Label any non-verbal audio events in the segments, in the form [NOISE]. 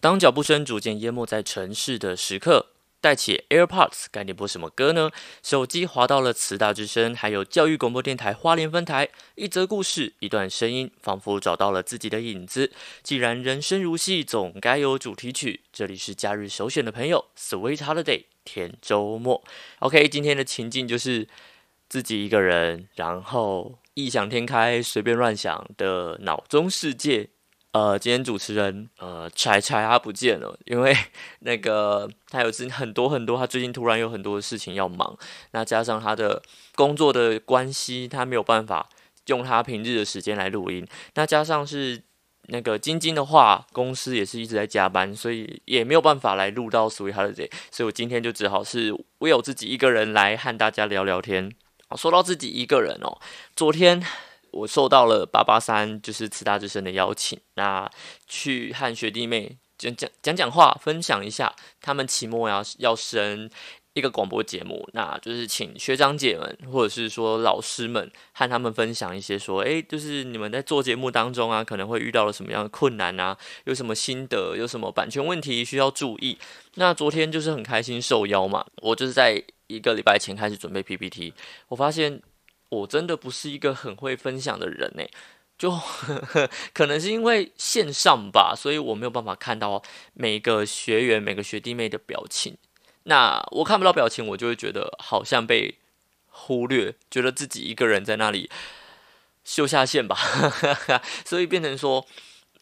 当脚步声逐渐淹没在城市的时刻，带起 AirPods，该点播什么歌呢？手机滑到了慈大之声，还有教育广播电台花莲分台，一则故事，一段声音，仿佛找到了自己的影子。既然人生如戏，总该有主题曲。这里是假日首选的朋友，Sweet Holiday，甜周末。OK，今天的情境就是自己一个人，然后异想天开，随便乱想的脑中世界。呃，今天主持人呃，柴柴他不见了，因为 [LAUGHS] 那个他有很多很多，他最近突然有很多的事情要忙，那加上他的工作的关系，他没有办法用他平日的时间来录音。那加上是那个晶晶的话，公司也是一直在加班，所以也没有办法来录到 Sweet Holiday，所以我今天就只好是我有自己一个人来和大家聊聊天。说到自己一个人哦，昨天。我受到了八八三就是慈大之声的邀请，那去和学弟妹讲讲讲讲话，分享一下他们期末要要升一个广播节目，那就是请学长姐们或者是说老师们和他们分享一些说，诶，就是你们在做节目当中啊，可能会遇到了什么样的困难啊，有什么心得，有什么版权问题需要注意。那昨天就是很开心受邀嘛，我就是在一个礼拜前开始准备 PPT，我发现。我真的不是一个很会分享的人呢，就 [LAUGHS] 可能是因为线上吧，所以我没有办法看到每个学员、每个学弟妹的表情。那我看不到表情，我就会觉得好像被忽略，觉得自己一个人在那里秀下线吧，[LAUGHS] 所以变成说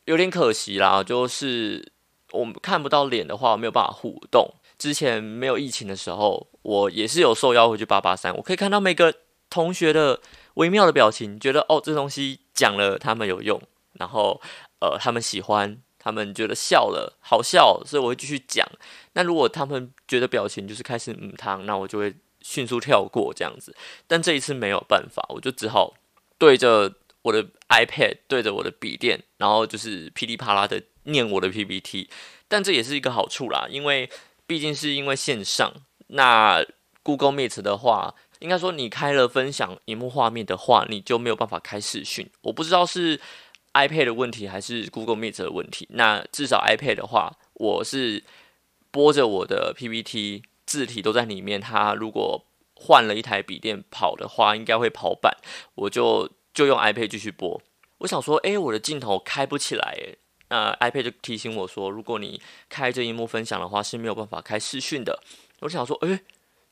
有点可惜啦。就是我们看不到脸的话，没有办法互动。之前没有疫情的时候，我也是有受邀回去八八三，我可以看到每个。同学的微妙的表情，觉得哦，这东西讲了他们有用，然后呃，他们喜欢，他们觉得笑了，好笑，所以我会继续讲。那如果他们觉得表情就是开始嗯汤，那我就会迅速跳过这样子。但这一次没有办法，我就只好对着我的 iPad，对着我的笔电，然后就是噼里啪啦的念我的 PPT。但这也是一个好处啦，因为毕竟是因为线上，那 Google Meet 的话。应该说，你开了分享荧幕画面的话，你就没有办法开视讯。我不知道是 iPad 的问题还是 Google Meet 的问题。那至少 iPad 的话，我是播着我的 PPT，字体都在里面。它如果换了一台笔电跑的话，应该会跑版。我就就用 iPad 继续播。我想说，诶，我的镜头开不起来，诶，那 iPad 就提醒我说，如果你开着荧幕分享的话，是没有办法开视讯的。我想说，诶，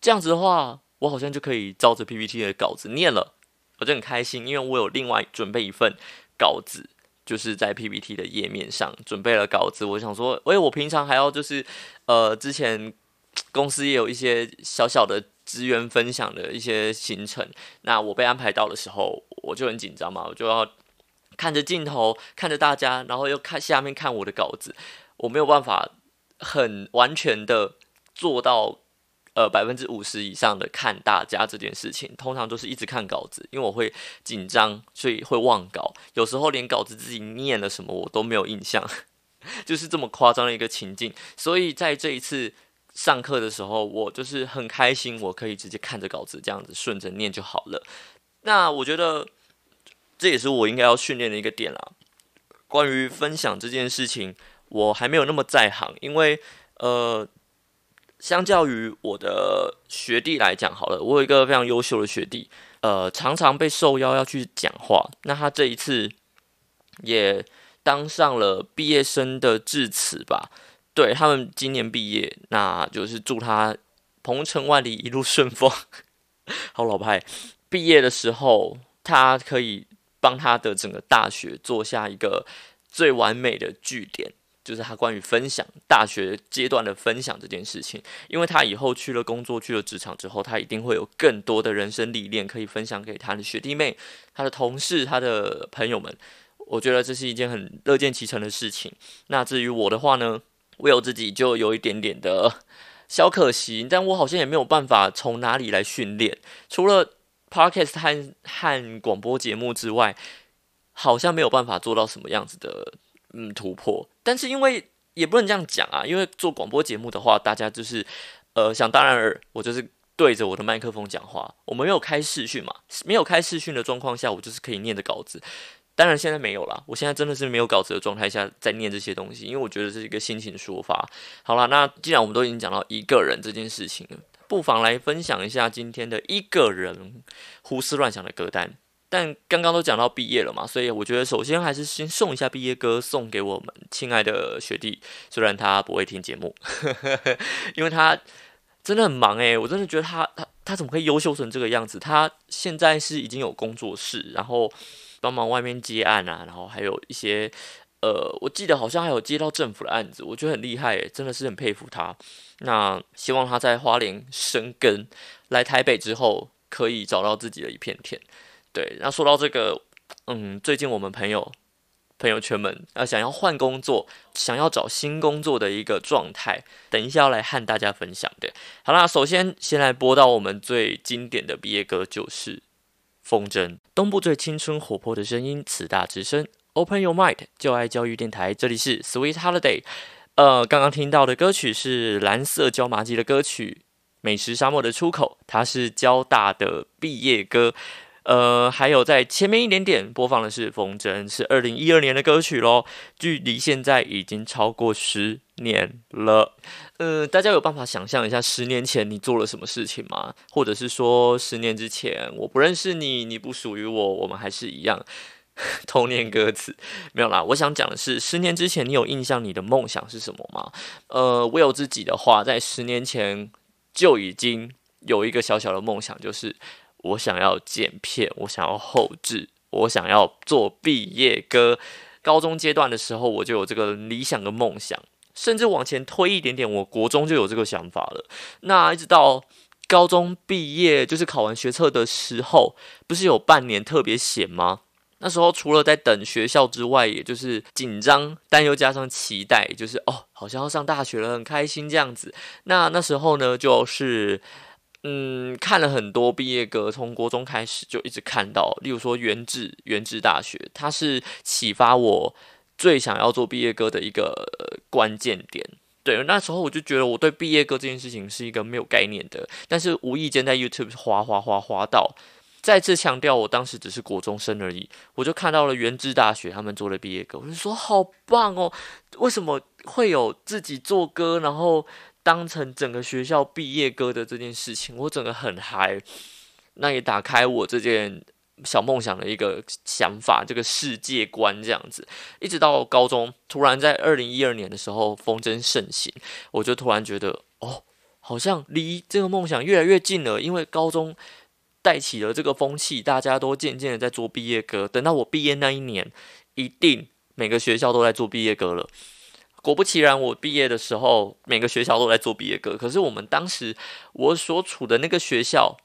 这样子的话。我好像就可以照着 PPT 的稿子念了，我就很开心，因为我有另外准备一份稿子，就是在 PPT 的页面上准备了稿子。我想说，喂，我平常还要就是，呃，之前公司也有一些小小的资源分享的一些行程，那我被安排到的时候，我就很紧张嘛，我就要看着镜头，看着大家，然后又看下面看我的稿子，我没有办法很完全的做到。呃，百分之五十以上的看大家这件事情，通常都是一直看稿子，因为我会紧张，所以会忘稿。有时候连稿子自己念了什么我都没有印象，[LAUGHS] 就是这么夸张的一个情境。所以在这一次上课的时候，我就是很开心，我可以直接看着稿子这样子顺着念就好了。那我觉得这也是我应该要训练的一个点啦。关于分享这件事情，我还没有那么在行，因为呃。相较于我的学弟来讲，好了，我有一个非常优秀的学弟，呃，常常被受邀要去讲话。那他这一次也当上了毕业生的致辞吧？对他们今年毕业，那就是祝他鹏程万里，一路顺风。[LAUGHS] 好老派，毕业的时候他可以帮他的整个大学做下一个最完美的句点。就是他关于分享大学阶段的分享这件事情，因为他以后去了工作、去了职场之后，他一定会有更多的人生历练可以分享给他的学弟妹、他的同事、他的朋友们。我觉得这是一件很乐见其成的事情。那至于我的话呢，我有自己就有一点点的小可惜，但我好像也没有办法从哪里来训练，除了 podcast 和和广播节目之外，好像没有办法做到什么样子的。嗯，突破，但是因为也不能这样讲啊，因为做广播节目的话，大家就是呃想当然尔，我就是对着我的麦克风讲话，我们没有开视讯嘛，没有开视讯的状况下，我就是可以念的稿子，当然现在没有了，我现在真的是没有稿子的状态下在念这些东西，因为我觉得是一个心情抒发。好了，那既然我们都已经讲到一个人这件事情了，不妨来分享一下今天的一个人胡思乱想的歌单。但刚刚都讲到毕业了嘛，所以我觉得首先还是先送一下毕业歌，送给我们亲爱的学弟。虽然他不会听节目，呵 [LAUGHS] 呵因为他真的很忙诶，我真的觉得他他他怎么可以优秀成这个样子？他现在是已经有工作室，然后。帮忙外面接案啊，然后还有一些，呃，我记得好像还有接到政府的案子，我觉得很厉害，真的是很佩服他。那希望他在花莲生根，来台北之后可以找到自己的一片天。对，那说到这个，嗯，最近我们朋友朋友圈们啊，想要换工作，想要找新工作的一个状态，等一下要来和大家分享的。好啦，首先先来播到我们最经典的毕业歌，就是。风筝，东部最青春活泼的声音，慈大之声，Open Your Mind，就爱教育电台，这里是 Sweet Holiday。呃，刚刚听到的歌曲是蓝色椒麻鸡的歌曲《美食沙漠的出口》，它是交大的毕业歌。呃，还有在前面一点点播放的是《风筝》，是二零一二年的歌曲喽，距离现在已经超过十年了。呃，大家有办法想象一下十年前你做了什么事情吗？或者是说十年之前我不认识你，你不属于我，我们还是一样？[LAUGHS] 童年歌词没有啦。我想讲的是，十年之前你有印象你的梦想是什么吗？呃，我有自己的话，在十年前就已经有一个小小的梦想，就是。我想要剪片，我想要后置，我想要做毕业歌。高中阶段的时候，我就有这个理想的梦想，甚至往前推一点点，我国中就有这个想法了。那一直到高中毕业，就是考完学测的时候，不是有半年特别闲吗？那时候除了在等学校之外，也就是紧张，但又加上期待，就是哦，好像要上大学了，很开心这样子。那那时候呢，就是。嗯，看了很多毕业歌，从国中开始就一直看到，例如说原治原治大学，它是启发我最想要做毕业歌的一个关键点。对，那时候我就觉得我对毕业歌这件事情是一个没有概念的，但是无意间在 YouTube 滑滑滑滑到，再次强调我当时只是国中生而已，我就看到了原治大学他们做的毕业歌，我就说好棒哦，为什么会有自己做歌，然后。当成整个学校毕业歌的这件事情，我整个很嗨，那也打开我这件小梦想的一个想法，这个世界观这样子。一直到高中，突然在二零一二年的时候风筝盛行，我就突然觉得，哦，好像离这个梦想越来越近了。因为高中带起了这个风气，大家都渐渐的在做毕业歌。等到我毕业那一年，一定每个学校都在做毕业歌了。果不其然，我毕业的时候，每个学校都在做毕业歌。可是我们当时我所处的那个学校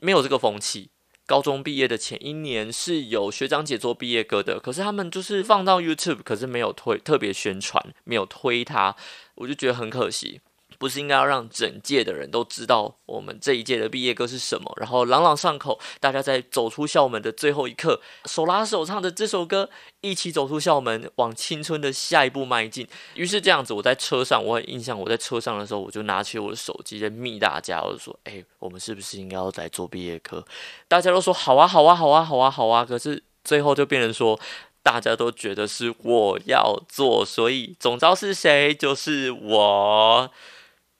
没有这个风气。高中毕业的前一年是有学长姐做毕业歌的，可是他们就是放到 YouTube，可是没有推特别宣传，没有推它，我就觉得很可惜。不是应该要让整届的人都知道我们这一届的毕业歌是什么，然后朗朗上口，大家在走出校门的最后一刻，手拉手唱着这首歌，一起走出校门，往青春的下一步迈进。于是这样子，我在车上，我很印象，我在车上的时候，我就拿起我的手机在密大家，我就说：“哎，我们是不是应该要来做毕业歌？”大家都说：“好啊，好啊，好啊，好啊，好啊。”可是最后就变成说，大家都觉得是我要做，所以总招是谁？就是我。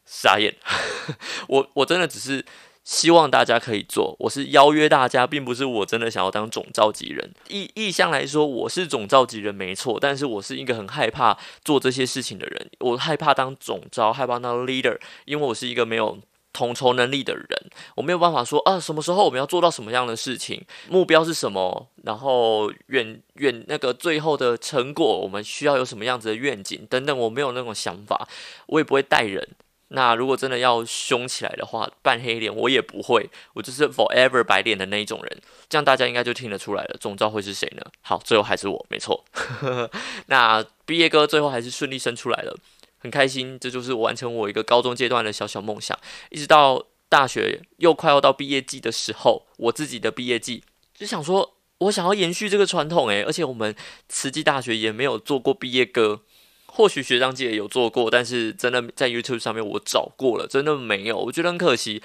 傻眼，[LAUGHS] 我我真的只是希望大家可以做，我是邀约大家，并不是我真的想要当总召集人。意意向来说，我是总召集人没错，但是我是一个很害怕做这些事情的人，我害怕当总召，害怕当 leader，因为我是一个没有统筹能力的人，我没有办法说啊，什么时候我们要做到什么样的事情，目标是什么，然后远远那个最后的成果，我们需要有什么样子的愿景等等，我没有那种想法，我也不会带人。那如果真的要凶起来的话，扮黑脸我也不会，我就是 forever 白脸的那一种人。这样大家应该就听得出来了，总知道会是谁呢？好，最后还是我，没错。[LAUGHS] 那毕业歌最后还是顺利生出来了，很开心。这就是完成我一个高中阶段的小小梦想。一直到大学又快要到毕业季的时候，我自己的毕业季就想说，我想要延续这个传统，诶，而且我们慈济大学也没有做过毕业歌。或许学长姐有做过，但是真的在 YouTube 上面我找过了，真的没有，我觉得很可惜。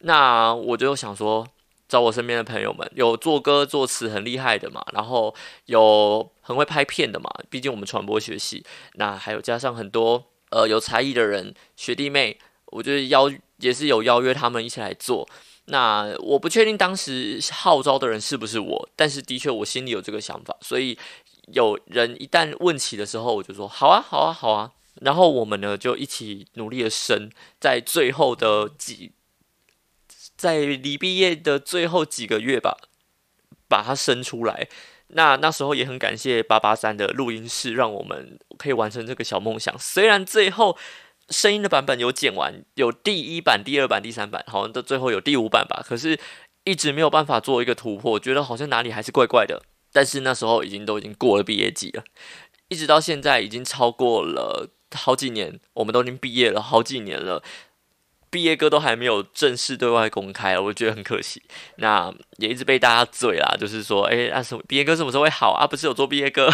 那我就想说，找我身边的朋友们，有作歌作词很厉害的嘛，然后有很会拍片的嘛，毕竟我们传播学系，那还有加上很多呃有才艺的人学弟妹，我觉得邀也是有邀约他们一起来做。那我不确定当时号召的人是不是我，但是的确我心里有这个想法，所以有人一旦问起的时候，我就说好啊，好啊，好啊。然后我们呢就一起努力的生，在最后的几。在离毕业的最后几个月吧，把它生出来。那那时候也很感谢八八三的录音室，让我们可以完成这个小梦想。虽然最后声音的版本有剪完，有第一版、第二版、第三版，好像到最后有第五版吧。可是一直没有办法做一个突破，觉得好像哪里还是怪怪的。但是那时候已经都已经过了毕业季了，一直到现在已经超过了好几年，我们都已经毕业了好几年了。毕业歌都还没有正式对外公开，我觉得很可惜。那也一直被大家嘴啦，就是说，哎，啊什么毕业歌什么时候会好啊？不是有做毕业歌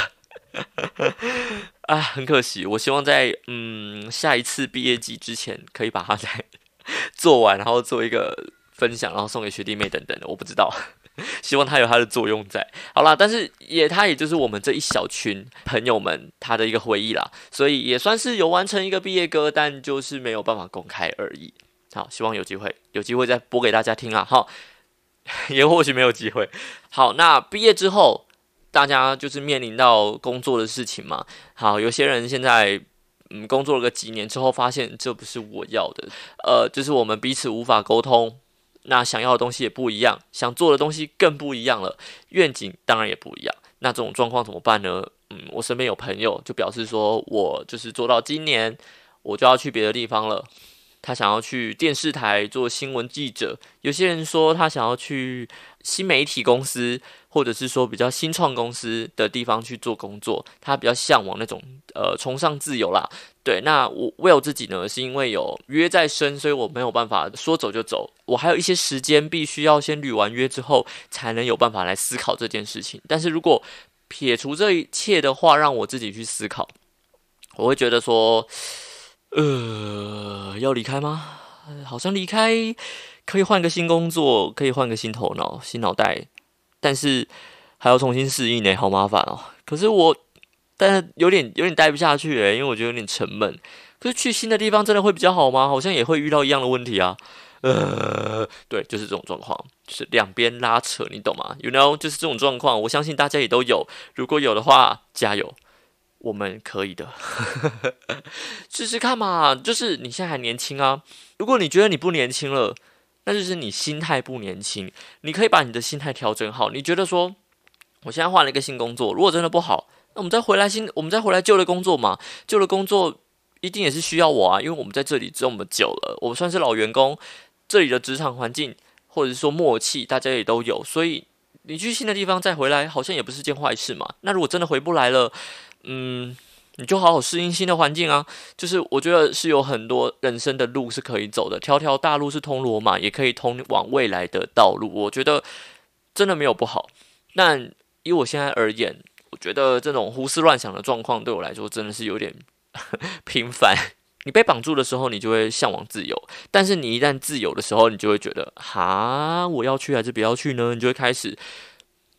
[LAUGHS] 啊？很可惜。我希望在嗯下一次毕业季之前，可以把它再 [LAUGHS] 做完，然后做一个分享，然后送给学弟妹等等的。我不知道，[LAUGHS] 希望它有它的作用在。好啦，但是也它也就是我们这一小群朋友们他的一个回忆啦，所以也算是有完成一个毕业歌，但就是没有办法公开而已。好，希望有机会，有机会再播给大家听啊！好，[LAUGHS] 也或许没有机会。好，那毕业之后，大家就是面临到工作的事情嘛。好，有些人现在嗯工作了个几年之后，发现这不是我要的，呃，就是我们彼此无法沟通，那想要的东西也不一样，想做的东西更不一样了，愿景当然也不一样。那这种状况怎么办呢？嗯，我身边有朋友就表示说，我就是做到今年，我就要去别的地方了。他想要去电视台做新闻记者，有些人说他想要去新媒体公司，或者是说比较新创公司的地方去做工作。他比较向往那种呃崇尚自由啦。对，那我为我自己呢，是因为有约在身，所以我没有办法说走就走。我还有一些时间，必须要先履完约之后，才能有办法来思考这件事情。但是如果撇除这一切的话，让我自己去思考，我会觉得说。呃，要离开吗？好像离开可以换个新工作，可以换个新头脑、新脑袋，但是还要重新适应呢，好麻烦哦。可是我，但是有点有点待不下去诶，因为我觉得有点沉闷。可是去新的地方真的会比较好吗？好像也会遇到一样的问题啊。呃，对，就是这种状况，就是两边拉扯，你懂吗？You know，就是这种状况，我相信大家也都有。如果有的话，加油。我们可以的，[LAUGHS] 试试看嘛。就是你现在还年轻啊，如果你觉得你不年轻了，那就是你心态不年轻。你可以把你的心态调整好。你觉得说，我现在换了一个新工作，如果真的不好，那我们再回来新，我们再回来旧的工作嘛。旧的工作一定也是需要我啊，因为我们在这里这么久了，我们算是老员工，这里的职场环境或者是说默契，大家也都有，所以你去新的地方再回来，好像也不是件坏事嘛。那如果真的回不来了，嗯，你就好好适应新的环境啊。就是我觉得是有很多人生的路是可以走的，条条大路是通罗马，也可以通往未来的道路。我觉得真的没有不好。但以我现在而言，觉得这种胡思乱想的状况对我来说真的是有点 [LAUGHS] 频繁。你被绑住的时候，你就会向往自由；但是你一旦自由的时候，你就会觉得哈，我要去还是不要去呢？你就会开始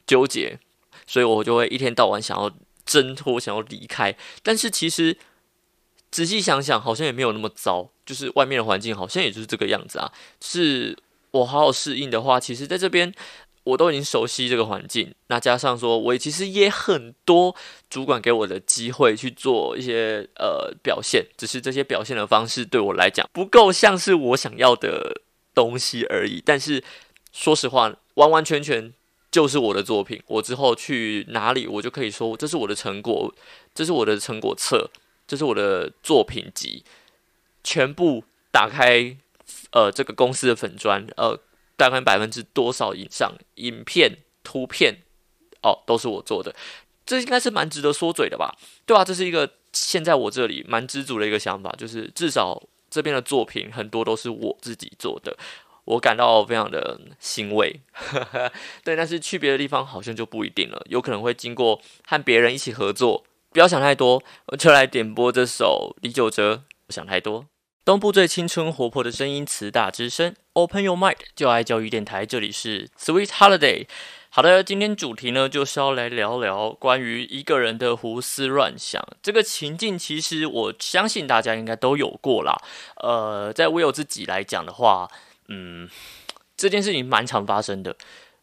纠结。所以我就会一天到晚想要。挣脱，想要离开，但是其实仔细想想，好像也没有那么糟。就是外面的环境好像也就是这个样子啊。是我好好适应的话，其实在这边我都已经熟悉这个环境。那加上说，我其实也很多主管给我的机会去做一些呃表现，只是这些表现的方式对我来讲不够像是我想要的东西而已。但是说实话，完完全全。就是我的作品，我之后去哪里，我就可以说这是我的成果，这是我的成果册，这是我的作品集，全部打开，呃，这个公司的粉砖，呃，大概百分之多少以上，影片、图片，哦，都是我做的，这应该是蛮值得说嘴的吧？对吧？这是一个现在我这里蛮知足的一个想法，就是至少这边的作品很多都是我自己做的。我感到非常的欣慰，[LAUGHS] 对，但是去别的地方好像就不一定了，有可能会经过和别人一起合作。不要想太多，我就来点播这首李玖哲。想太多。东部最青春活泼的声音，慈大之声，Open Your Mind，就爱教育电台，这里是 Sweet Holiday。好的，今天主题呢就是要来聊聊关于一个人的胡思乱想这个情境。其实我相信大家应该都有过啦。呃，在我有自己来讲的话，嗯，这件事情蛮常发生的，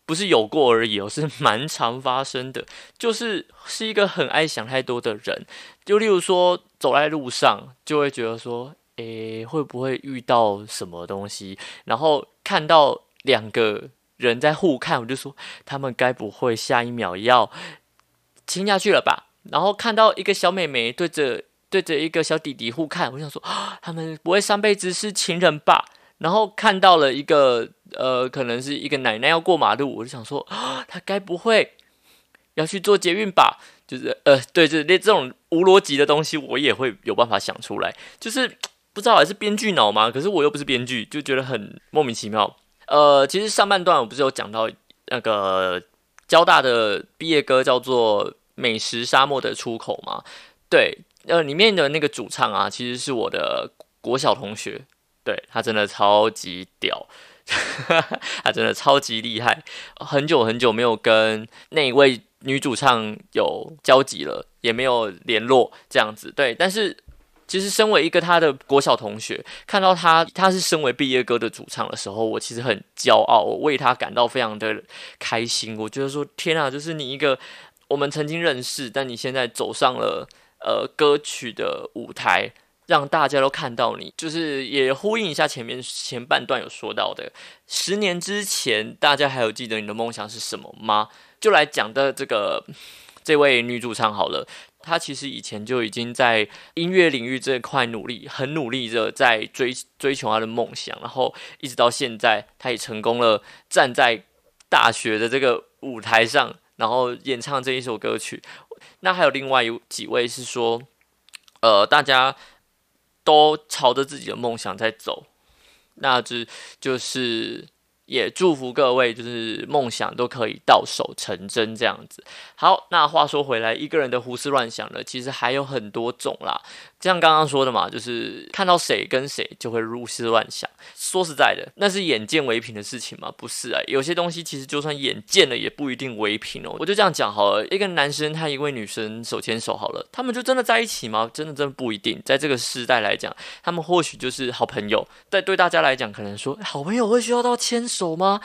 不是有过而已，哦，是蛮常发生的。就是是一个很爱想太多的人，就例如说走在路上，就会觉得说。诶，会不会遇到什么东西？然后看到两个人在互看，我就说他们该不会下一秒要亲下去了吧？然后看到一个小妹妹对着对着一个小弟弟互看，我想说他们不会上辈子是情人吧？然后看到了一个呃，可能是一个奶奶要过马路，我就想说他该不会要去做捷运吧？就是呃，对，就是这种无逻辑的东西，我也会有办法想出来，就是。不知道还是编剧脑吗？可是我又不是编剧，就觉得很莫名其妙。呃，其实上半段我不是有讲到那个交大的毕业歌叫做《美食沙漠的出口》吗？对，呃，里面的那个主唱啊，其实是我的国小同学，对他真的超级屌，[LAUGHS] 他真的超级厉害。很久很久没有跟那一位女主唱有交集了，也没有联络这样子。对，但是。其实，身为一个他的国小同学，看到他他是身为毕业歌的主唱的时候，我其实很骄傲，我为他感到非常的开心。我觉得说，天啊，就是你一个我们曾经认识，但你现在走上了呃歌曲的舞台，让大家都看到你，就是也呼应一下前面前半段有说到的，十年之前，大家还有记得你的梦想是什么吗？就来讲的这个这位女主唱好了。他其实以前就已经在音乐领域这块努力，很努力的在追追求他的梦想，然后一直到现在，他也成功了站在大学的这个舞台上，然后演唱这一首歌曲。那还有另外有几位是说，呃，大家都朝着自己的梦想在走，那这就是。也祝福各位，就是梦想都可以到手成真这样子。好，那话说回来，一个人的胡思乱想呢，其实还有很多种啦。像刚刚说的嘛，就是看到谁跟谁就会胡思乱想。说实在的，那是眼见为凭的事情吗？不是啊，有些东西其实就算眼见了，也不一定为凭哦。我就这样讲好了，一个男生他一位女生手牵手好了，他们就真的在一起吗？真的真的不一定。在这个时代来讲，他们或许就是好朋友。但对大家来讲，可能说好朋友会需要到牵手吗？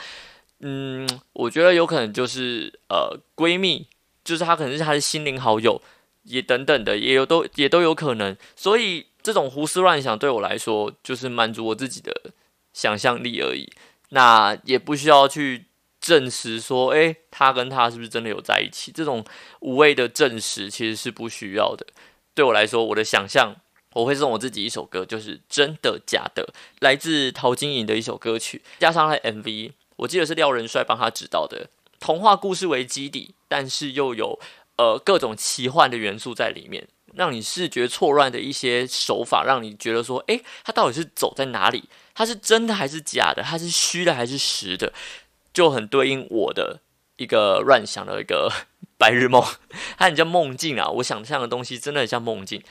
嗯，我觉得有可能就是呃闺蜜，就是她可能是她的心灵好友。也等等的，也有都也都有可能，所以这种胡思乱想对我来说，就是满足我自己的想象力而已。那也不需要去证实说，诶，他跟他是不是真的有在一起？这种无谓的证实其实是不需要的。对我来说，我的想象，我会送我自己一首歌，就是真的假的，来自陶晶莹的一首歌曲，加上了 MV，我记得是廖仁帅帮他指导的，童话故事为基底，但是又有。呃，各种奇幻的元素在里面，让你视觉错乱的一些手法，让你觉得说，诶，它到底是走在哪里？它是真的还是假的？它是虚的还是实的？就很对应我的一个乱想的一个 [LAUGHS] 白日梦，它很像梦境啊！我想象的东西真的很像梦境，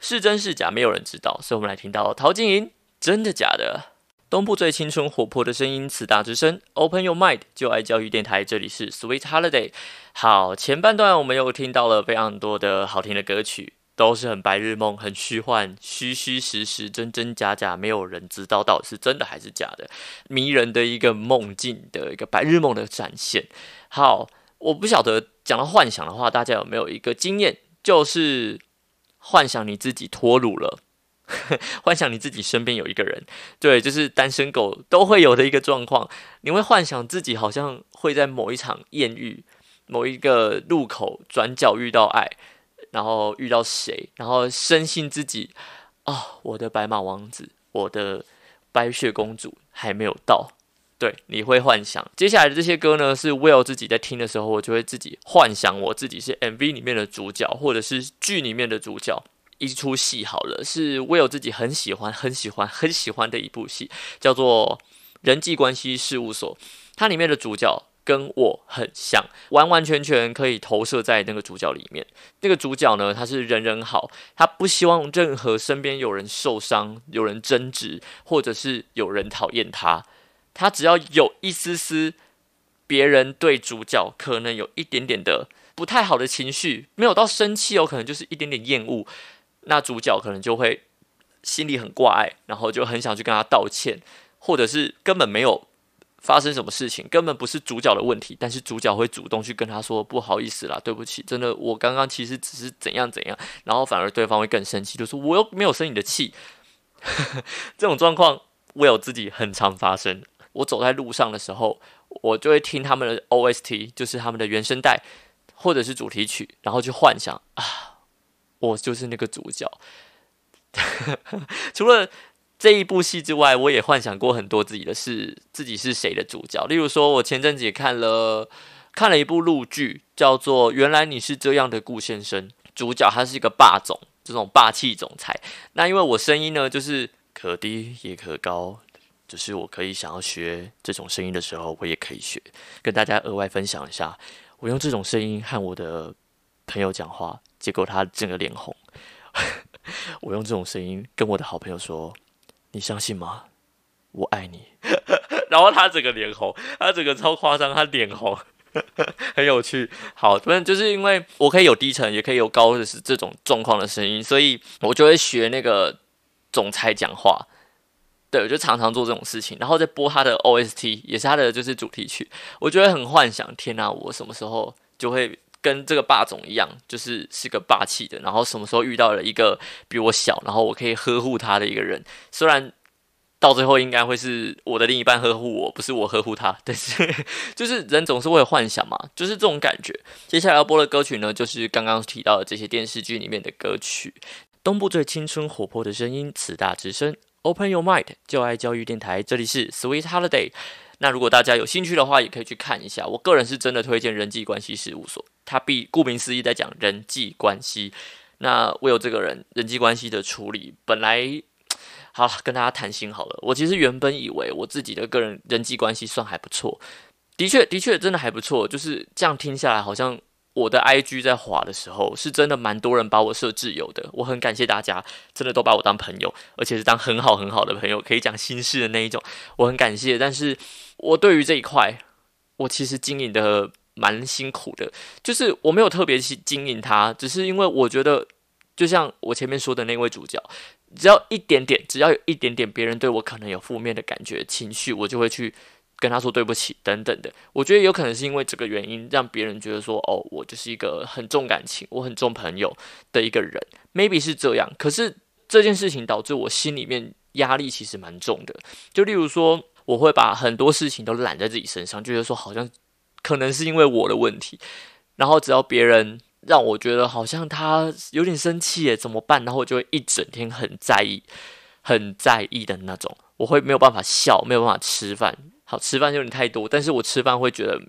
是真是假，没有人知道。所以，我们来听到陶晶莹，真的假的？东部最青春活泼的声音，慈大之声，Open Your Mind，就爱教育电台，这里是 Sweet Holiday。好，前半段我们又听到了非常多的好听的歌曲，都是很白日梦、很虚幻、虚虚实实、真真假假，没有人知道到底是真的还是假的，迷人的一个梦境的一个白日梦的展现。好，我不晓得讲到幻想的话，大家有没有一个经验，就是幻想你自己脱乳了。[LAUGHS] 幻想你自己身边有一个人，对，就是单身狗都会有的一个状况。你会幻想自己好像会在某一场艳遇、某一个路口转角遇到爱，然后遇到谁，然后深信自己啊，我的白马王子，我的白雪公主还没有到。对，你会幻想接下来的这些歌呢？是 Will 自己在听的时候，我就会自己幻想我自己是 MV 里面的主角，或者是剧里面的主角。一出戏好了，是 Will 自己很喜欢、很喜欢、很喜欢的一部戏，叫做《人际关系事务所》。它里面的主角跟我很像，完完全全可以投射在那个主角里面。那个主角呢，他是人人好，他不希望任何身边有人受伤、有人争执，或者是有人讨厌他。他只要有一丝丝别人对主角可能有一点点的不太好的情绪，没有到生气哦，可能就是一点点厌恶，那主角可能就会心里很挂碍，然后就很想去跟他道歉。或者是根本没有发生什么事情，根本不是主角的问题，但是主角会主动去跟他说不好意思啦，对不起，真的我刚刚其实只是怎样怎样，然后反而对方会更生气，就说我又没有生你的气。[LAUGHS] 这种状况我有自己很常发生。我走在路上的时候，我就会听他们的 OST，就是他们的原声带或者是主题曲，然后去幻想啊，我就是那个主角。[LAUGHS] 除了。这一部戏之外，我也幻想过很多自己的事，自己是谁的主角。例如说，我前阵子也看了看了一部陆剧，叫做《原来你是这样的顾先生》，主角他是一个霸总，这种霸气总裁。那因为我声音呢，就是可低也可高，就是我可以想要学这种声音的时候，我也可以学。跟大家额外分享一下，我用这种声音和我的朋友讲话，结果他整个脸红。[LAUGHS] 我用这种声音跟我的好朋友说。你相信吗？我爱你。[LAUGHS] 然后他整个脸红，他整个超夸张，他脸红，[LAUGHS] 很有趣。好，反正就是因为我可以有低沉，也可以有高的是这种状况的声音，所以我就会学那个总裁讲话。对，我就常常做这种事情，然后再播他的 OST，也是他的就是主题曲。我觉得很幻想，天哪，我什么时候就会。跟这个霸总一样，就是是个霸气的。然后什么时候遇到了一个比我小，然后我可以呵护他的一个人，虽然到最后应该会是我的另一半呵护我，不是我呵护他，但是 [LAUGHS] 就是人总是会有幻想嘛，就是这种感觉。接下来要播的歌曲呢，就是刚刚提到的这些电视剧里面的歌曲，东部最青春活泼的声音，慈大之声，Open Your Mind，就爱教育电台，这里是 Sweet Holiday。那如果大家有兴趣的话，也可以去看一下。我个人是真的推荐人际关系事务所，它必顾名思义在讲人际关系。那我有这个人人际关系的处理，本来好跟大家谈心好了。我其实原本以为我自己的个人人际关系算还不错，的确的确真的还不错。就是这样听下来，好像。我的 IG 在滑的时候，是真的蛮多人把我设置有的，我很感谢大家，真的都把我当朋友，而且是当很好很好的朋友，可以讲心事的那一种，我很感谢。但是我对于这一块，我其实经营的蛮辛苦的，就是我没有特别去经营它，只是因为我觉得，就像我前面说的那位主角，只要一点点，只要有一点点别人对我可能有负面的感觉情绪，我就会去。跟他说对不起等等的，我觉得有可能是因为这个原因，让别人觉得说，哦，我就是一个很重感情，我很重朋友的一个人，maybe 是这样。可是这件事情导致我心里面压力其实蛮重的。就例如说，我会把很多事情都揽在自己身上，就是说好像可能是因为我的问题，然后只要别人让我觉得好像他有点生气耶，怎么办？然后我就会一整天很在意，很在意的那种，我会没有办法笑，没有办法吃饭。好吃饭有点太多，但是我吃饭会觉得，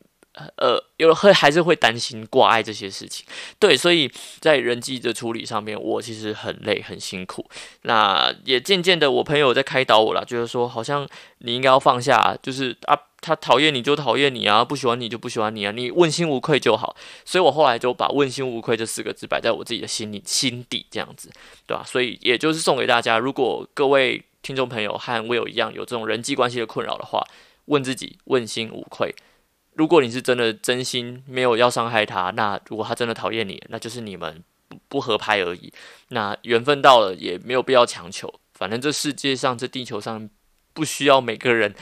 呃，有会还是会担心挂碍这些事情，对，所以在人际的处理上面，我其实很累很辛苦。那也渐渐的，我朋友在开导我了，就是说，好像你应该要放下，就是啊，他讨厌你就讨厌你啊，不喜欢你就不喜欢你啊，你问心无愧就好。所以我后来就把问心无愧这四个字摆在我自己的心里心底，这样子，对吧？所以也就是送给大家，如果各位听众朋友和我有一样有这种人际关系的困扰的话。问自己，问心无愧。如果你是真的真心没有要伤害他，那如果他真的讨厌你，那就是你们不不合拍而已。那缘分到了，也没有必要强求。反正这世界上，这地球上不需要每个人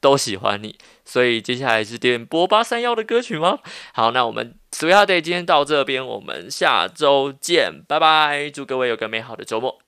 都喜欢你。所以接下来是点播八三幺的歌曲吗？好，那我们 Sweet Day 今天到这边，我们下周见，拜拜！祝各位有个美好的周末。